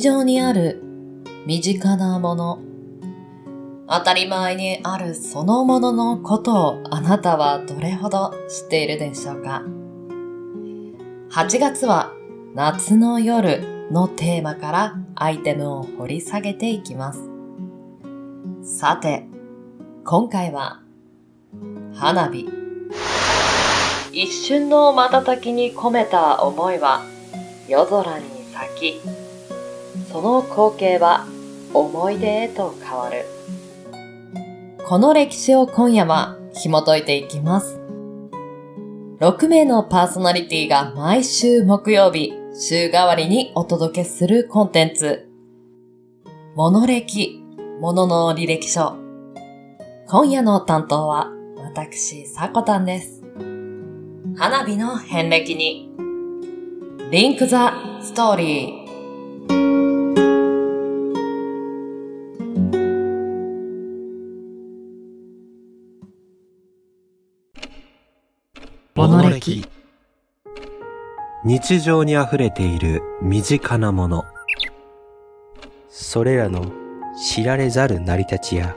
日常にある身近なもの、当たり前にあるそのもののことをあなたはどれほど知っているでしょうか ?8 月は夏の夜のテーマからアイテムを掘り下げていきます。さて、今回は花火。一瞬の瞬きに込めた思いは夜空に咲き、その光景は思い出へと変わる。この歴史を今夜は紐解いていきます。6名のパーソナリティが毎週木曜日、週替わりにお届けするコンテンツ。モノ歴、モノの履歴書。今夜の担当は私、さこたんです。花火の遍歴に、リンクザストーリー。モノ歴日常に溢れている身近なもの。それらの知られざる成り立ちや。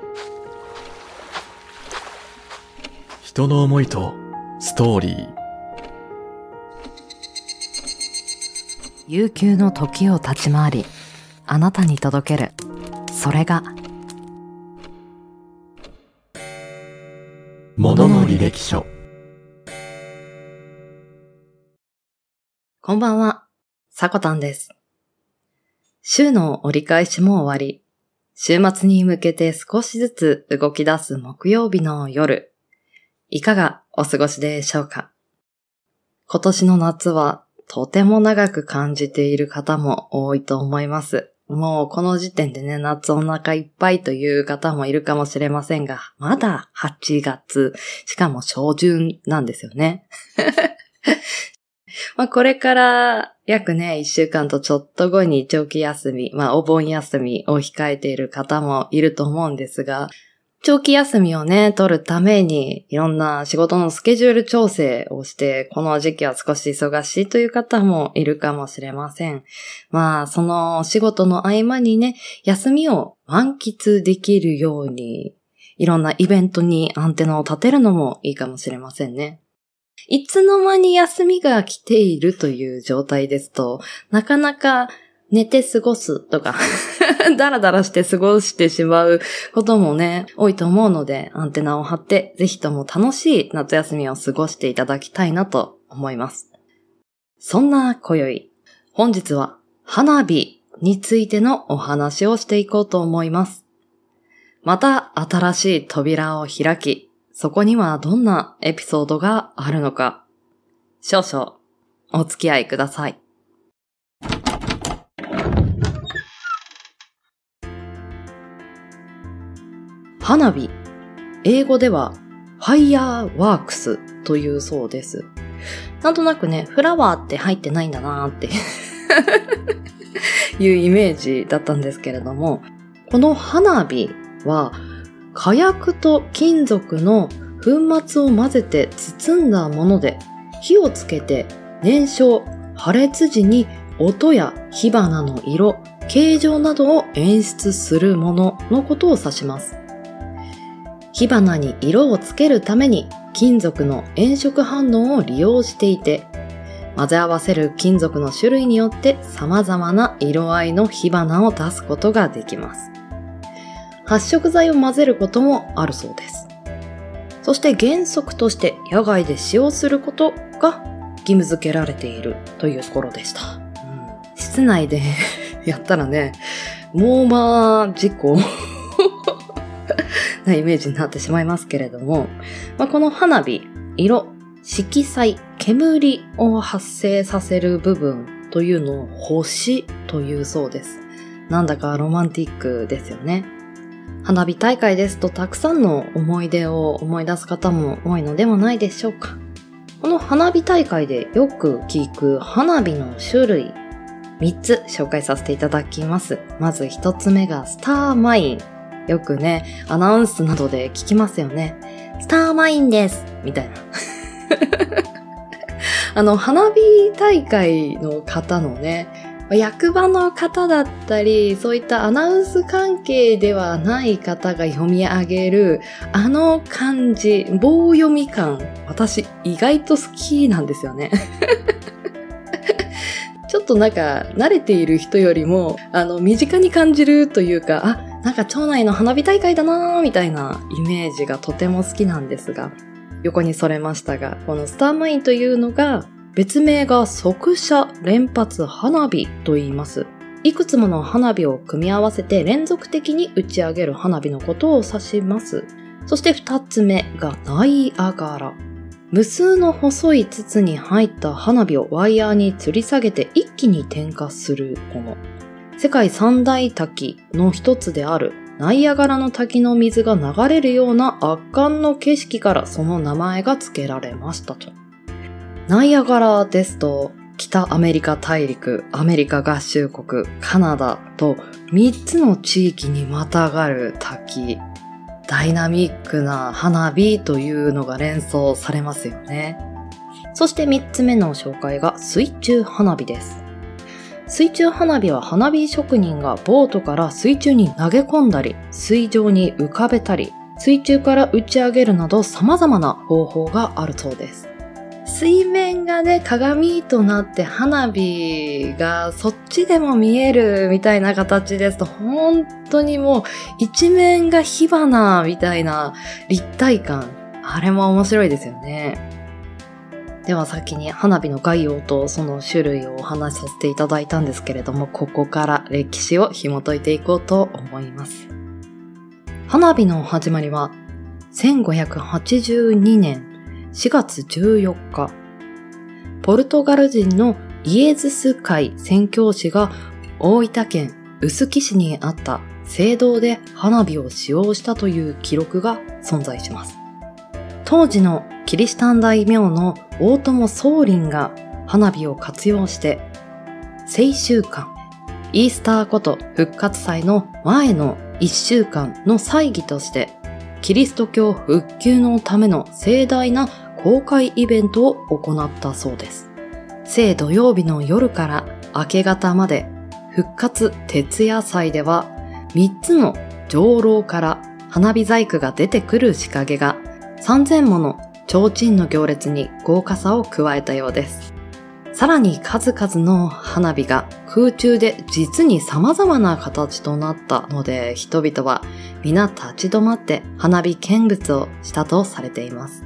人の思いとストーリー。悠久の時を立ち回りあなたに届ける。それがものの履歴書こんばんは、さこたんです。週の折り返しも終わり、週末に向けて少しずつ動き出す木曜日の夜、いかがお過ごしでしょうか？今年の夏はとても長く感じている方も多いと思います。もうこの時点でね、夏お腹いっぱいという方もいるかもしれませんが、まだ8月、しかも初旬なんですよね。まあこれから約ね、一週間とちょっと後に長期休み、まあお盆休みを控えている方もいると思うんですが、長期休みをね、取るために、いろんな仕事のスケジュール調整をして、この時期は少し忙しいという方もいるかもしれません。まあ、その仕事の合間にね、休みを満喫できるように、いろんなイベントにアンテナを立てるのもいいかもしれませんね。いつの間に休みが来ているという状態ですと、なかなか寝て過ごすとかだらだらして過ごしてしまうこともね、多いと思うので、アンテナを張って、ぜひとも楽しい夏休みを過ごしていただきたいなと思います。そんな今宵、本日は花火についてのお話をしていこうと思います。また新しい扉を開き、そこにはどんなエピソードがあるのか、少々お付き合いください。花火。英語ではファイヤーワークスというそうです。なんとなくね、フラワーって入ってないんだなーって いうイメージだったんですけれども、この花火は火薬と金属の粉末を混ぜて包んだもので火をつけて燃焼、破裂時に音や火花の色、形状などを演出するもののことを指します。火花に色をつけるために金属の炎色反応を利用していて、混ぜ合わせる金属の種類によって様々な色合いの火花を出すことができます。発色剤を混ぜることもあるそうです。そして原則として野外で使用することが義務付けられているというところでした。うん、室内で やったらね、もうまあ、事故 なイメージになってしまいますけれども、まあ、この花火、色、色彩、煙を発生させる部分というのを星というそうです。なんだかロマンティックですよね。花火大会ですとたくさんの思い出を思い出す方も多いのではないでしょうか。この花火大会でよく聞く花火の種類3つ紹介させていただきます。まず1つ目がスターマイン。よくね、アナウンスなどで聞きますよね。スターマインですみたいな。あの、花火大会の方のね、役場の方だったり、そういったアナウンス関係ではない方が読み上げる、あの漢字、棒読み感、私意外と好きなんですよね。ちょっとなんか、慣れている人よりも、あの、身近に感じるというか、あ、なんか町内の花火大会だなーみたいなイメージがとても好きなんですが、横にそれましたが、このスターマインというのが、別名が即射連発花火と言います。いくつもの花火を組み合わせて連続的に打ち上げる花火のことを指します。そして二つ目がナイアガラ。無数の細い筒に入った花火をワイヤーに吊り下げて一気に点火するもの。世界三大滝の一つであるナイアガラの滝の水が流れるような圧巻の景色からその名前が付けられましたと。ナイアガラですと、北アメリカ大陸、アメリカ合衆国、カナダと3つの地域にまたがる滝。ダイナミックな花火というのが連想されますよね。そして3つ目の紹介が水中花火です。水中花火は花火職人がボートから水中に投げ込んだり、水上に浮かべたり、水中から打ち上げるなど様々な方法があるそうです。水面がね、鏡となって花火がそっちでも見えるみたいな形ですと、本当にもう一面が火花みたいな立体感。あれも面白いですよね。では先に花火の概要とその種類をお話しさせていただいたんですけれども、ここから歴史を紐解いていこうと思います。花火の始まりは1582年4月14日、ポルトガル人のイエズス会宣教師が大分県臼杵市にあった聖堂で花火を使用したという記録が存在します。当時のキリシタン大名の大友宗麟が花火を活用して聖週間、イースターこと復活祭の前の1週間の祭儀としてキリスト教復旧のための盛大な公開イベントを行ったそうです。聖土曜日の夜から明け方まで復活徹夜祭では3つの上楼から花火細工が出てくる仕掛けが3000もの提灯の行列に豪華さを加えたようです。さらに数々の花火が空中で実に様々な形となったので人々は皆立ち止まって花火見物をしたとされています。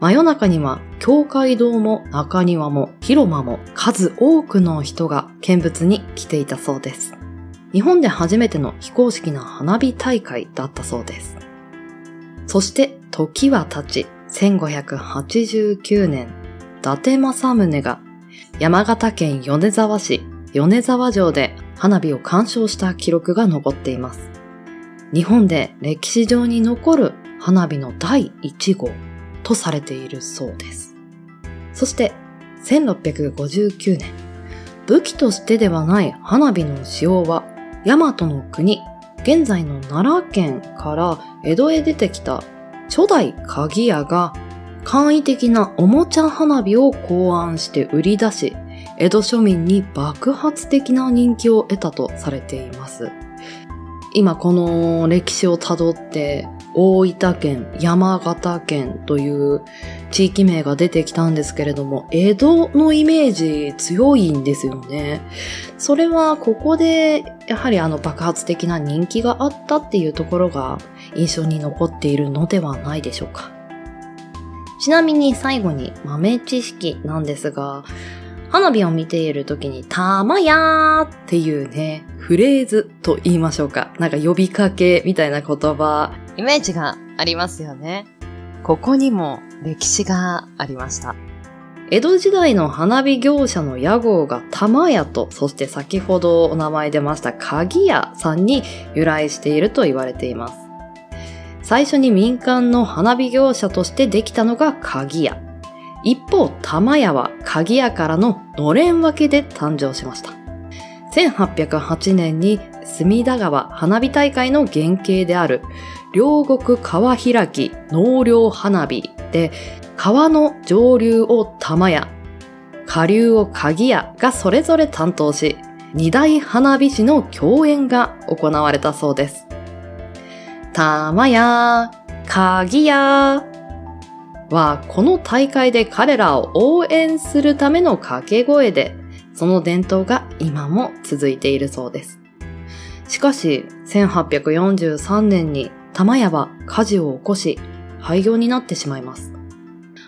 真夜中には、教会堂も中庭も広間も数多くの人が見物に来ていたそうです。日本で初めての非公式な花火大会だったそうです。そして時は経ち、1589年、伊達政宗が山形県米沢市米沢城で花火を鑑賞した記録が残っています。日本で歴史上に残る花火の第1号。とされているそうです。そして1659年、武器としてではない花火の使用は大和の国、現在の奈良県から江戸へ出てきた初代鍵屋が簡易的なおもちゃ花火を考案して売り出し、江戸庶民に爆発的な人気を得たとされています。今この歴史をたどって大分県、山形県という地域名が出てきたんですけれども、江戸のイメージ強いんですよね。それはここでやはりあの爆発的な人気があったっていうところが印象に残っているのではないでしょうか。ちなみに最後に豆知識なんですが、花火を見ている時に、たまやーっていうね、フレーズと言いましょうか。なんか呼びかけみたいな言葉イメージがありますよね。ここにも歴史がありました。江戸時代の花火業者の屋号が玉屋と、そして先ほどお名前出ました鍵屋さんに由来していると言われています。最初に民間の花火業者としてできたのが鍵屋。一方、玉屋は鍵屋からののれん分けで誕生しました。1808年に隅田川花火大会の原型である両国川開き納涼花火で、川の上流を玉屋、下流を鍵屋がそれぞれ担当し、二大花火師の共演が行われたそうです。たまや、かぎやは、この大会で彼らを応援するための掛け声で、その伝統が今も続いているそうです。しかし、1843年に玉屋は火事を起こし、廃業になってしまいます。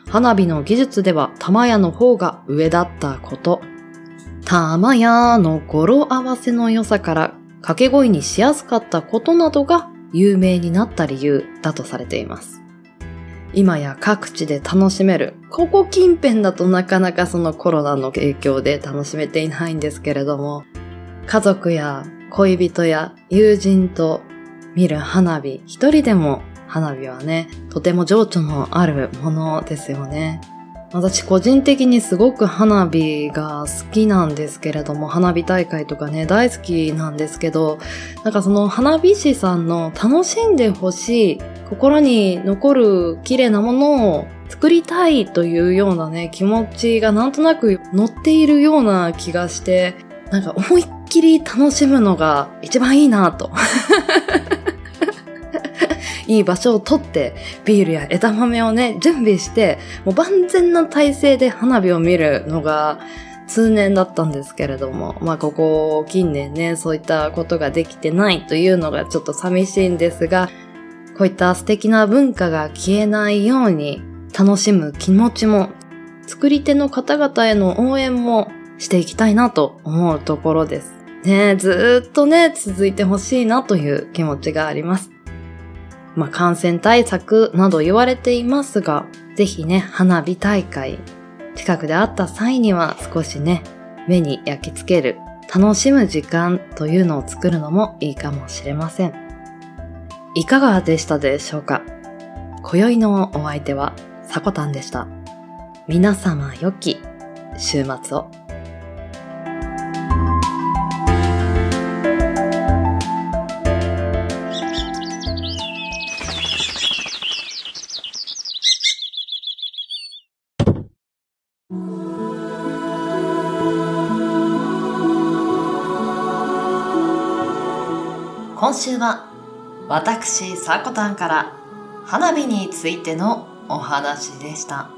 花火の技術では玉屋の方が上だったこと、玉屋の語呂合わせの良さから掛け声にしやすかったことなどが有名になった理由だとされています。今や各地で楽しめる。ここ近辺だとなかなかそのコロナの影響で楽しめていないんですけれども、家族や恋人や友人と見る花火、一人でも花火はね、とても情緒のあるものですよね。私個人的にすごく花火が好きなんですけれども、花火大会とかね、大好きなんですけど、なんかその花火師さんの楽しんでほしい、心に残る綺麗なものを作りたいというようなね、気持ちがなんとなく乗っているような気がして、なんか思いっきり楽しむのが一番いいなと。いい場所を取って、ビールや枝豆をね、準備して、もう万全な体制で花火を見るのが通年だったんですけれども、まあここ近年ね、そういったことができてないというのがちょっと寂しいんですが、こういった素敵な文化が消えないように楽しむ気持ちも、作り手の方々への応援もしていきたいなと思うところです。ねずーっとね、続いてほしいなという気持ちがあります。まあ、感染対策など言われていますが、ぜひね、花火大会、近くで会った際には少しね、目に焼き付ける、楽しむ時間というのを作るのもいいかもしれません。いかがでしたでしょうか？今宵のお相手は、さこたんでした。皆様良き週末を。今週は私さこたんから花火についてのお話でした。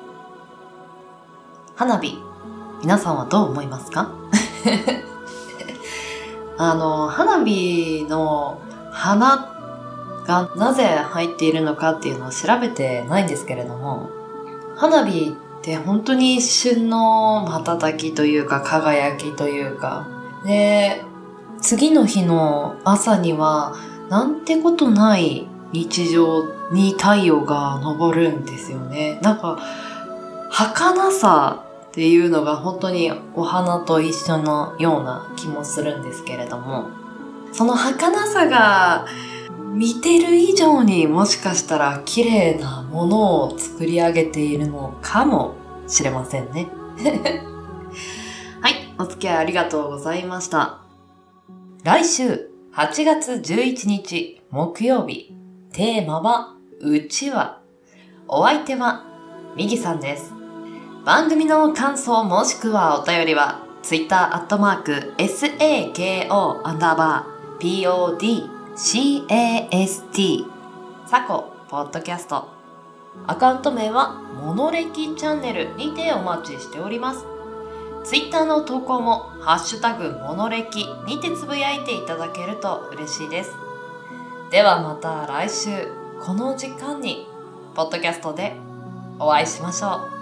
花火皆さんはどう思いますか？あの花火の花がなぜ入っているのかっていうのを調べてないんですけれども花火って本当に一瞬の瞬きというか輝きというかで次の日の朝にはなんてことない日常に太陽が昇るんですよね。なんか、儚さっていうのが本当にお花と一緒のような気もするんですけれども、その儚さが見てる以上にもしかしたら綺麗なものを作り上げているのかもしれませんね。はい、お付き合いありがとうございました。来週8月11日木曜日、テーマはうちわ。お相手はみぎさんです。番組の感想もしくはお便りは、ツイッターアットマーク SAKO アンダーバー PODCAST サコポッドキャスト。アカウント名はモノレキチャンネルにてお待ちしております。ツイッターの投稿も、ハッシュタグモノレキにてつぶやいていただけると嬉しいです。ではまた来週、この時間に、ポッドキャストでお会いしましょう。